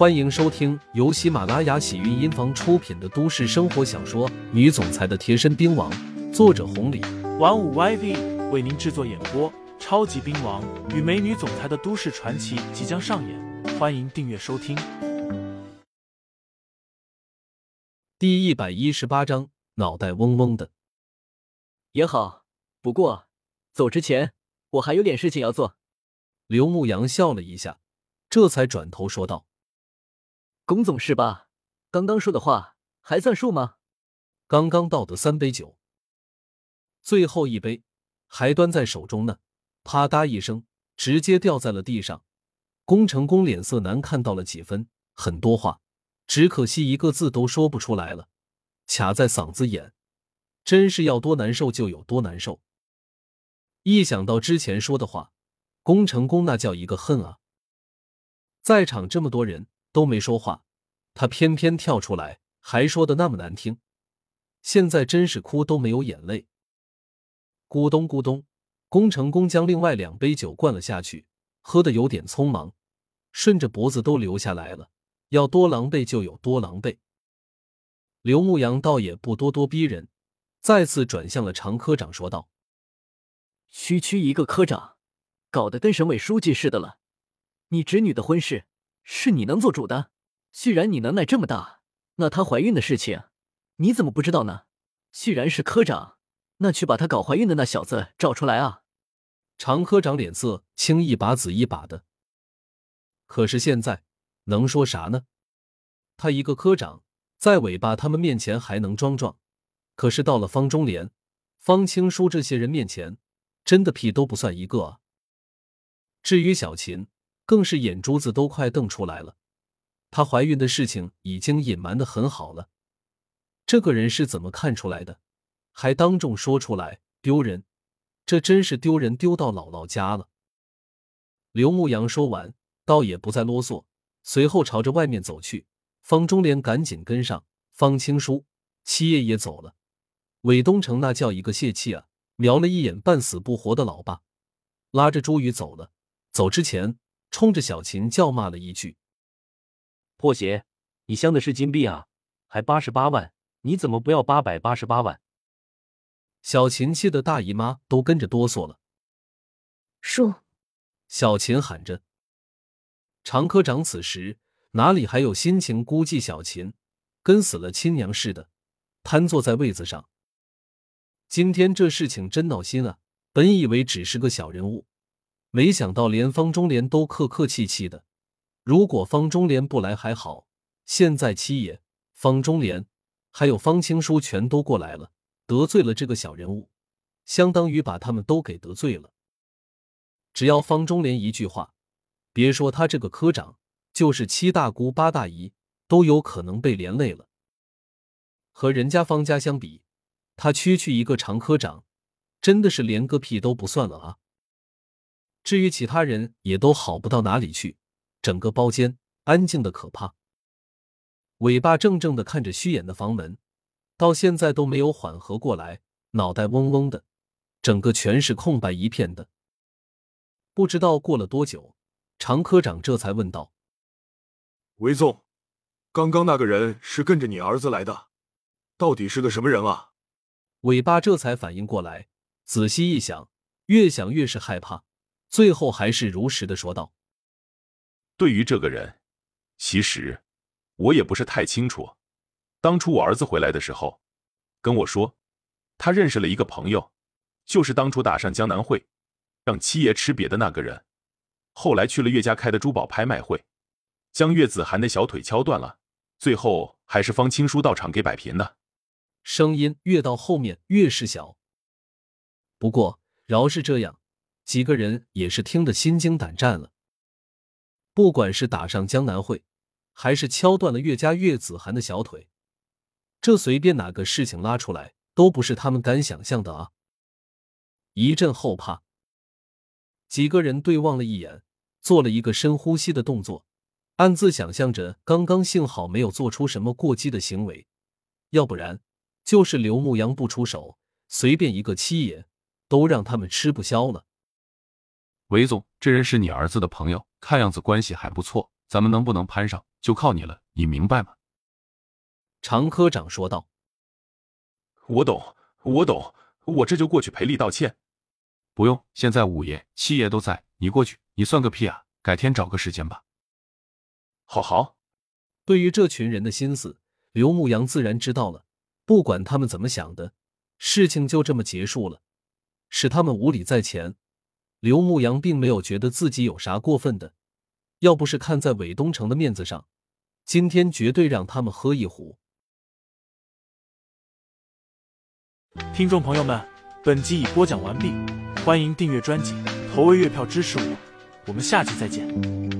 欢迎收听由喜马拉雅喜韵音房出品的都市生活小说《女总裁的贴身兵王》，作者红礼，玩五 YV 为您制作演播。超级兵王与美女总裁的都市传奇即将上演，欢迎订阅收听。第一百一十八章，脑袋嗡嗡的。也好，不过走之前我还有点事情要做。刘牧阳笑了一下，这才转头说道：“龚总是吧？刚刚说的话还算数吗？”刚刚倒的三杯酒，最后一杯还端在手中呢。啪嗒一声，直接掉在了地上。工成功脸色难看到了几分，很多话只可惜一个字都说不出来了，卡在嗓子眼，真是要多难受就有多难受。一想到之前说的话，工成功那叫一个恨啊！在场这么多人都没说话，他偏偏跳出来，还说的那么难听，现在真是哭都没有眼泪。咕咚咕咚。工成功将另外两杯酒灌了下去，喝的有点匆忙，顺着脖子都流下来了。要多狼狈就有多狼狈。刘牧阳倒也不咄咄逼人，再次转向了常科长说道：“区区一个科长，搞得跟省委书记似的了。你侄女的婚事是你能做主的？既然你能耐这么大，那她怀孕的事情你怎么不知道呢？既然是科长。”那去把她搞怀孕的那小子找出来啊！常科长脸色青一把紫一把的。可是现在能说啥呢？他一个科长，在尾巴他们面前还能装装，可是到了方中莲、方青书这些人面前，真的屁都不算一个啊！至于小琴，更是眼珠子都快瞪出来了。她怀孕的事情已经隐瞒的很好了，这个人是怎么看出来的？还当众说出来，丢人！这真是丢人丢到姥姥家了。刘牧阳说完，倒也不再啰嗦，随后朝着外面走去。方中莲赶紧跟上，方青书、七爷也走了。韦东城那叫一个泄气啊！瞄了一眼半死不活的老爸，拉着朱宇走了。走之前，冲着小琴叫骂了一句：“破鞋！你镶的是金币啊，还八十八万，你怎么不要八百八十八万？”小琴气的大姨妈都跟着哆嗦了。叔，小琴喊着。常科长此时哪里还有心情估计小琴，跟死了亲娘似的，瘫坐在位子上。今天这事情真闹心啊！本以为只是个小人物，没想到连方中莲都客客气气的。如果方中莲不来还好，现在七爷、方中莲还有方青书全都过来了。得罪了这个小人物，相当于把他们都给得罪了。只要方中莲一句话，别说他这个科长，就是七大姑八大姨都有可能被连累了。和人家方家相比，他区区一个常科长，真的是连个屁都不算了啊！至于其他人，也都好不到哪里去。整个包间安静的可怕。尾巴怔怔的看着虚掩的房门。到现在都没有缓和过来，脑袋嗡嗡的，整个全是空白一片的。不知道过了多久，常科长这才问道：“韦总，刚刚那个人是跟着你儿子来的，到底是个什么人啊？”尾巴这才反应过来，仔细一想，越想越是害怕，最后还是如实的说道：“对于这个人，其实我也不是太清楚。”当初我儿子回来的时候，跟我说，他认识了一个朋友，就是当初打上江南会，让七爷吃瘪的那个人。后来去了岳家开的珠宝拍卖会，将岳子涵的小腿敲断了，最后还是方青书到场给摆平的。声音越到后面越是小。不过饶是这样，几个人也是听得心惊胆战了。不管是打上江南会，还是敲断了岳家岳子涵的小腿。这随便哪个事情拉出来，都不是他们敢想象的啊！一阵后怕，几个人对望了一眼，做了一个深呼吸的动作，暗自想象着刚刚幸好没有做出什么过激的行为，要不然就是刘牧阳不出手，随便一个七爷都让他们吃不消了。韦总，这人是你儿子的朋友，看样子关系还不错，咱们能不能攀上，就靠你了，你明白吗？常科长说道。我懂，我懂，我这就过去赔礼道歉。不用，现在五爷、七爷都在，你过去，你算个屁啊！改天找个时间吧。好好。对于这群人的心思，刘牧阳自然知道了。不管他们怎么想的，事情就这么结束了，使他们无礼在前。刘牧阳并没有觉得自己有啥过分的，要不是看在韦东城的面子上，今天绝对让他们喝一壶。听众朋友们，本集已播讲完毕，欢迎订阅专辑，投喂月票支持我，我们下集再见。